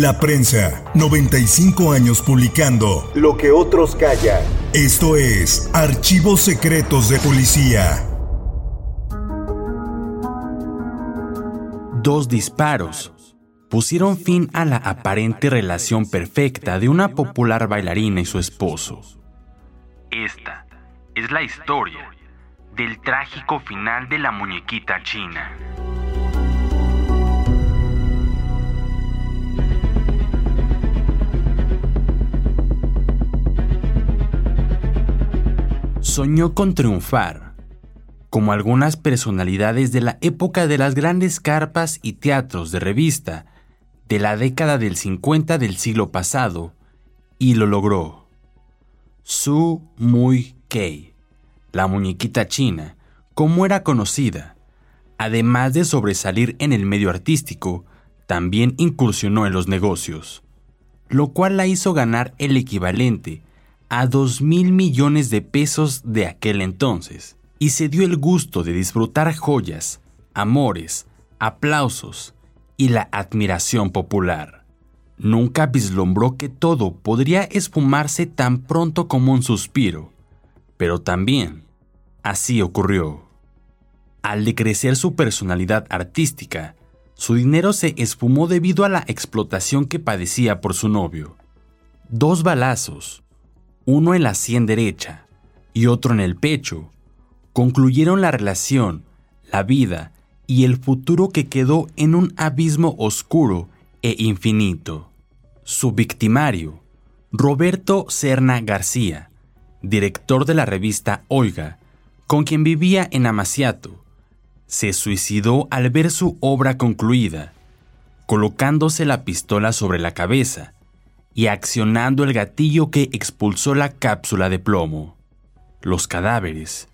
La prensa, 95 años publicando lo que otros callan. Esto es Archivos Secretos de Policía. Dos disparos pusieron fin a la aparente relación perfecta de una popular bailarina y su esposo. Esta es la historia del trágico final de la muñequita china. Soñó con triunfar, como algunas personalidades de la época de las grandes carpas y teatros de revista de la década del 50 del siglo pasado, y lo logró. Su Mui Kei, la muñequita china, como era conocida, además de sobresalir en el medio artístico, también incursionó en los negocios, lo cual la hizo ganar el equivalente a 2 mil millones de pesos de aquel entonces, y se dio el gusto de disfrutar joyas, amores, aplausos y la admiración popular. Nunca vislumbró que todo podría esfumarse tan pronto como un suspiro, pero también así ocurrió. Al decrecer su personalidad artística, su dinero se esfumó debido a la explotación que padecía por su novio. Dos balazos, uno en la sien derecha y otro en el pecho, concluyeron la relación, la vida y el futuro que quedó en un abismo oscuro e infinito. Su victimario, Roberto Serna García, director de la revista Oiga, con quien vivía en Amaciato, se suicidó al ver su obra concluida, colocándose la pistola sobre la cabeza y accionando el gatillo que expulsó la cápsula de plomo. Los cadáveres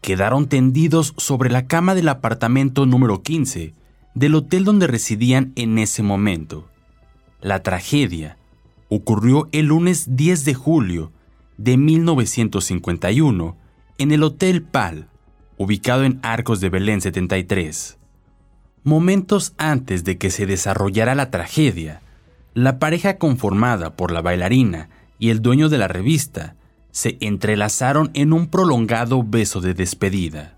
quedaron tendidos sobre la cama del apartamento número 15 del hotel donde residían en ese momento. La tragedia ocurrió el lunes 10 de julio de 1951 en el Hotel Pal, ubicado en Arcos de Belén 73. Momentos antes de que se desarrollara la tragedia, la pareja conformada por la bailarina y el dueño de la revista se entrelazaron en un prolongado beso de despedida.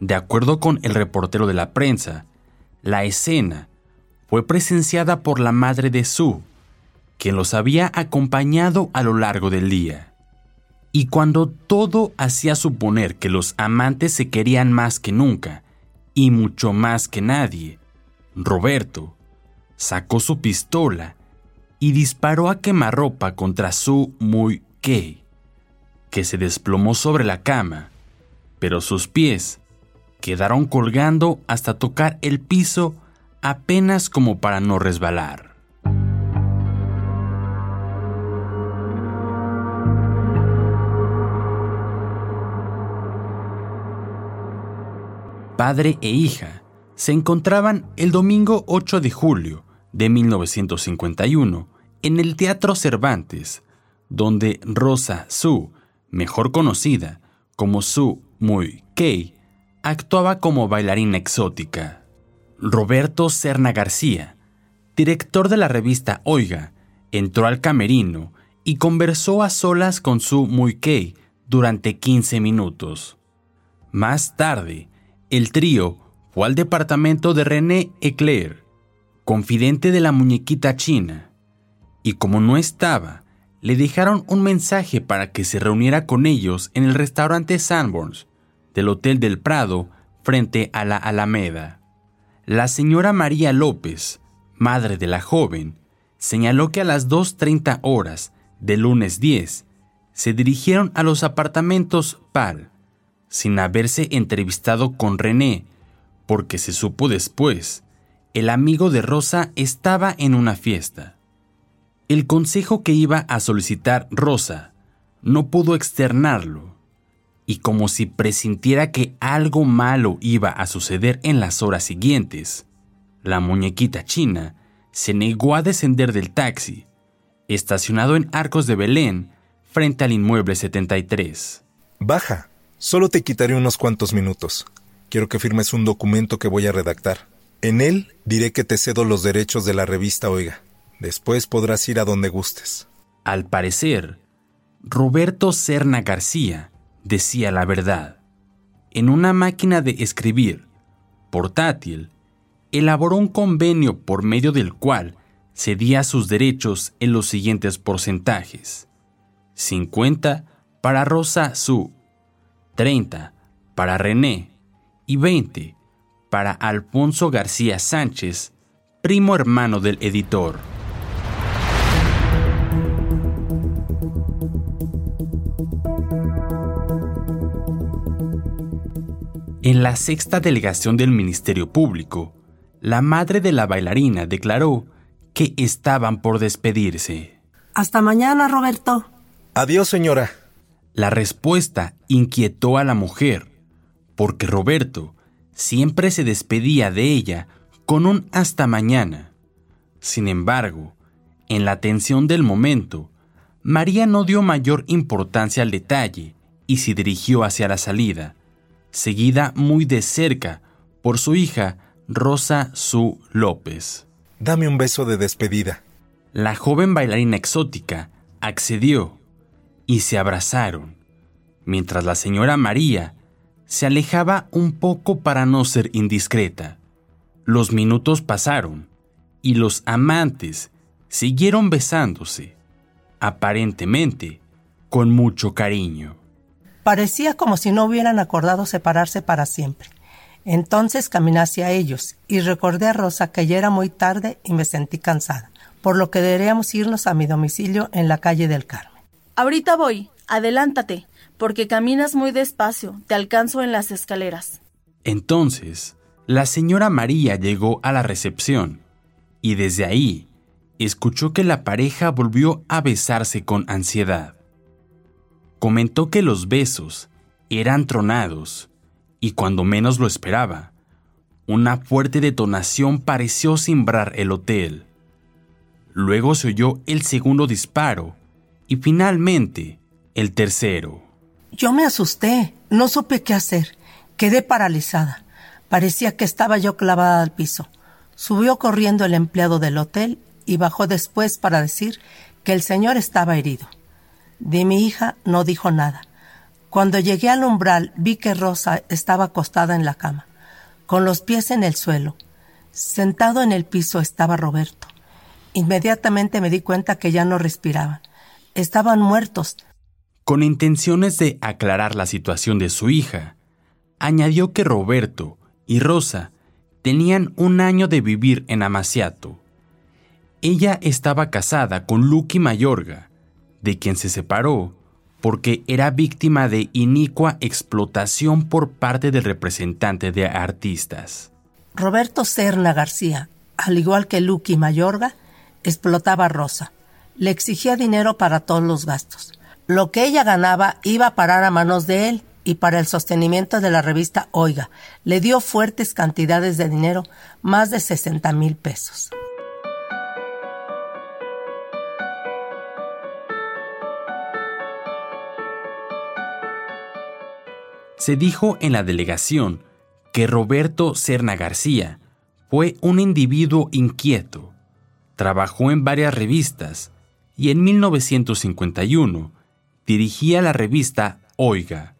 De acuerdo con el reportero de la prensa, la escena fue presenciada por la madre de Sue, quien los había acompañado a lo largo del día. Y cuando todo hacía suponer que los amantes se querían más que nunca, y mucho más que nadie, Roberto sacó su pistola y disparó a quemarropa contra Su Muy Kei, que se desplomó sobre la cama, pero sus pies quedaron colgando hasta tocar el piso apenas como para no resbalar. Padre e hija se encontraban el domingo 8 de julio de 1951 en el Teatro Cervantes, donde Rosa Su, mejor conocida como Su Muy Kei, actuaba como bailarina exótica. Roberto Serna García, director de la revista Oiga, entró al camerino y conversó a solas con su Muikei durante 15 minutos. Más tarde, el trío fue al departamento de René Eclair, confidente de la muñequita china, y como no estaba, le dejaron un mensaje para que se reuniera con ellos en el restaurante Sanborns del Hotel del Prado frente a la Alameda. La señora María López, madre de la joven, señaló que a las 2.30 horas del lunes 10 se dirigieron a los apartamentos PAL, sin haberse entrevistado con René, porque se supo después, el amigo de Rosa estaba en una fiesta. El consejo que iba a solicitar Rosa no pudo externarlo, y como si presintiera que algo malo iba a suceder en las horas siguientes, la muñequita china se negó a descender del taxi, estacionado en Arcos de Belén, frente al inmueble 73. Baja, solo te quitaré unos cuantos minutos. Quiero que firmes un documento que voy a redactar. En él diré que te cedo los derechos de la revista Oiga. Después podrás ir a donde gustes. Al parecer, Roberto Serna García decía la verdad. En una máquina de escribir portátil, elaboró un convenio por medio del cual cedía sus derechos en los siguientes porcentajes. 50 para Rosa Su, 30 para René y 20 para Alfonso García Sánchez, primo hermano del editor. En la sexta delegación del Ministerio Público, la madre de la bailarina declaró que estaban por despedirse. Hasta mañana, Roberto. Adiós, señora. La respuesta inquietó a la mujer, porque Roberto siempre se despedía de ella con un hasta mañana. Sin embargo, en la tensión del momento, María no dio mayor importancia al detalle y se dirigió hacia la salida, seguida muy de cerca por su hija Rosa Su López. Dame un beso de despedida. La joven bailarina exótica accedió y se abrazaron, mientras la señora María se alejaba un poco para no ser indiscreta. Los minutos pasaron y los amantes siguieron besándose, aparentemente con mucho cariño. Parecía como si no hubieran acordado separarse para siempre. Entonces caminé hacia ellos y recordé a Rosa que ya era muy tarde y me sentí cansada, por lo que deberíamos irnos a mi domicilio en la calle del Carmen. Ahorita voy, adelántate, porque caminas muy despacio, te alcanzo en las escaleras. Entonces, la señora María llegó a la recepción y desde ahí escuchó que la pareja volvió a besarse con ansiedad comentó que los besos eran tronados y cuando menos lo esperaba, una fuerte detonación pareció cimbrar el hotel. Luego se oyó el segundo disparo y finalmente el tercero. Yo me asusté, no supe qué hacer, quedé paralizada. Parecía que estaba yo clavada al piso. Subió corriendo el empleado del hotel y bajó después para decir que el señor estaba herido. De mi hija no dijo nada. Cuando llegué al umbral vi que Rosa estaba acostada en la cama, con los pies en el suelo. Sentado en el piso estaba Roberto. Inmediatamente me di cuenta que ya no respiraban. Estaban muertos. Con intenciones de aclarar la situación de su hija, añadió que Roberto y Rosa tenían un año de vivir en Amaciato. Ella estaba casada con Lucky Mayorga, de quien se separó porque era víctima de inicua explotación por parte del representante de artistas. Roberto Serna García, al igual que Lucky Mayorga, explotaba a Rosa. Le exigía dinero para todos los gastos. Lo que ella ganaba iba a parar a manos de él y para el sostenimiento de la revista Oiga. Le dio fuertes cantidades de dinero, más de 60 mil pesos. se dijo en la delegación que Roberto Serna García fue un individuo inquieto. Trabajó en varias revistas y en 1951 dirigía la revista Oiga.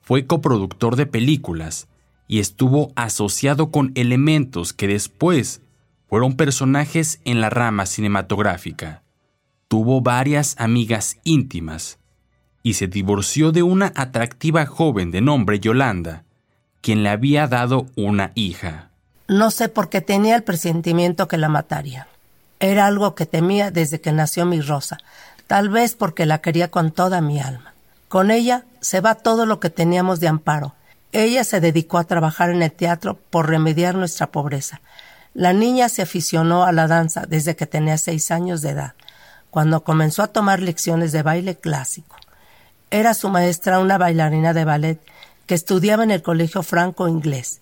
Fue coproductor de películas y estuvo asociado con elementos que después fueron personajes en la rama cinematográfica. Tuvo varias amigas íntimas y se divorció de una atractiva joven de nombre Yolanda, quien le había dado una hija. No sé por qué tenía el presentimiento que la mataría. Era algo que temía desde que nació mi Rosa, tal vez porque la quería con toda mi alma. Con ella se va todo lo que teníamos de amparo. Ella se dedicó a trabajar en el teatro por remediar nuestra pobreza. La niña se aficionó a la danza desde que tenía seis años de edad, cuando comenzó a tomar lecciones de baile clásico. Era su maestra una bailarina de ballet que estudiaba en el colegio franco inglés.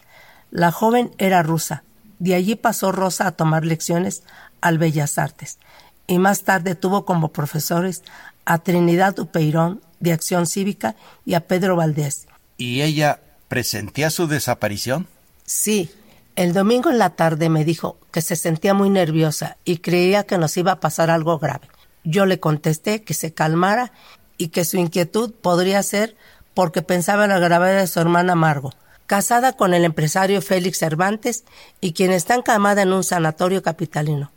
La joven era rusa. De allí pasó Rosa a tomar lecciones al Bellas Artes y más tarde tuvo como profesores a Trinidad Upeirón de Acción Cívica y a Pedro Valdés. ¿Y ella presentía su desaparición? Sí. El domingo en la tarde me dijo que se sentía muy nerviosa y creía que nos iba a pasar algo grave. Yo le contesté que se calmara y que su inquietud podría ser porque pensaba en la gravedad de su hermana Margo, casada con el empresario Félix Cervantes y quien está encamada en un sanatorio capitalino,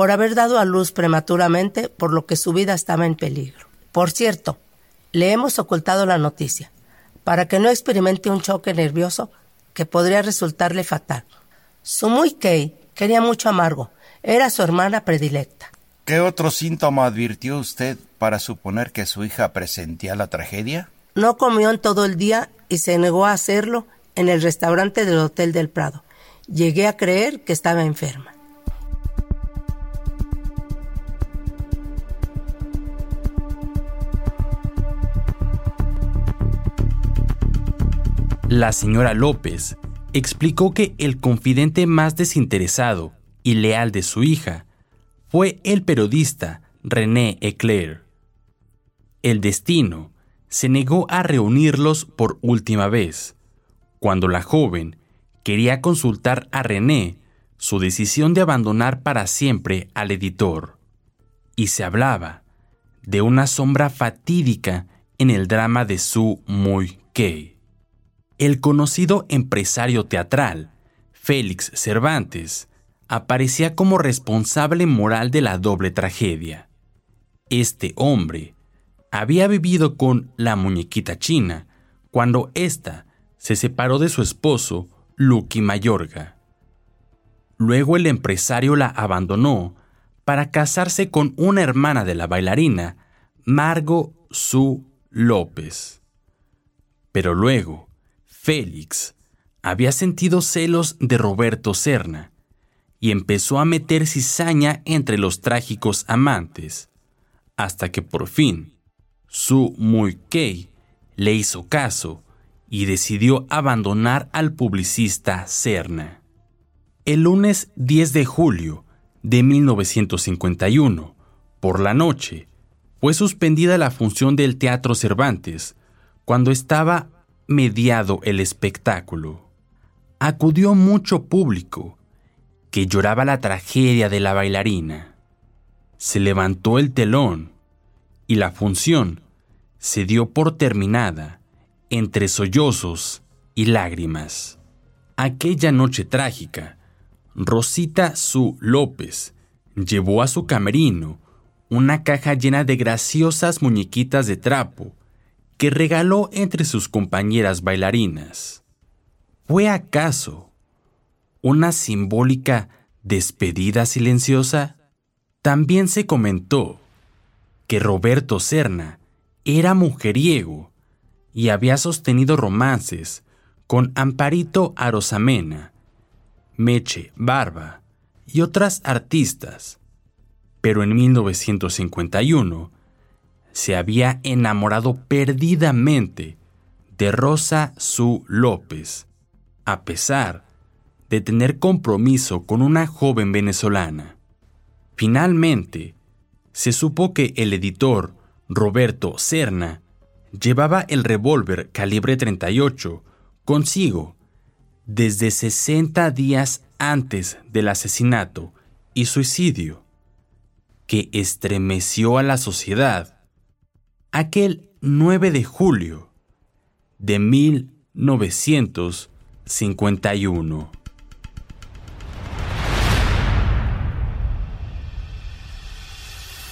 por haber dado a luz prematuramente, por lo que su vida estaba en peligro. Por cierto, le hemos ocultado la noticia, para que no experimente un choque nervioso que podría resultarle fatal. Su muy Kay quería mucho a Margo, era su hermana predilecta. ¿Qué otro síntoma advirtió usted para suponer que su hija presentía la tragedia? No comió en todo el día y se negó a hacerlo en el restaurante del Hotel del Prado. Llegué a creer que estaba enferma. La señora López explicó que el confidente más desinteresado y leal de su hija fue el periodista René Eclair. El destino se negó a reunirlos por última vez, cuando la joven quería consultar a René su decisión de abandonar para siempre al editor. Y se hablaba de una sombra fatídica en el drama de Su Muy Kay. El conocido empresario teatral, Félix Cervantes, aparecía como responsable moral de la doble tragedia. Este hombre había vivido con la muñequita china cuando ésta se separó de su esposo, Lucky Mayorga. Luego el empresario la abandonó para casarse con una hermana de la bailarina, Margo Su López. Pero luego, Félix había sentido celos de Roberto Serna y empezó a meter cizaña entre los trágicos amantes, hasta que por fin su muy le hizo caso y decidió abandonar al publicista Serna. El lunes 10 de julio de 1951, por la noche, fue suspendida la función del Teatro Cervantes cuando estaba mediado el espectáculo. Acudió mucho público que lloraba la tragedia de la bailarina. Se levantó el telón y la función se dio por terminada entre sollozos y lágrimas. Aquella noche trágica, Rosita Su López llevó a su camerino una caja llena de graciosas muñequitas de trapo que regaló entre sus compañeras bailarinas. ¿Fue acaso una simbólica despedida silenciosa? También se comentó que Roberto Serna era mujeriego y había sostenido romances con Amparito Arosamena, Meche Barba y otras artistas, pero en 1951 se había enamorado perdidamente de Rosa Su López, a pesar de tener compromiso con una joven venezolana. Finalmente, se supo que el editor Roberto Serna llevaba el revólver calibre 38 consigo desde 60 días antes del asesinato y suicidio, que estremeció a la sociedad aquel 9 de julio de 1951.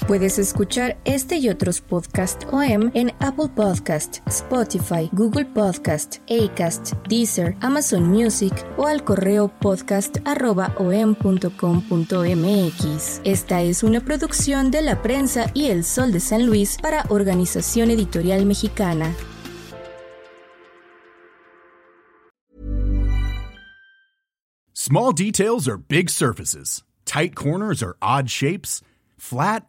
Puedes escuchar este y otros podcasts OM en Apple Podcast, Spotify, Google Podcast, Acast, Deezer, Amazon Music o al correo podcast@om.com.mx. Esta es una producción de la prensa y El Sol de San Luis para Organización Editorial Mexicana. Small details are big surfaces. Tight corners are odd shapes. Flat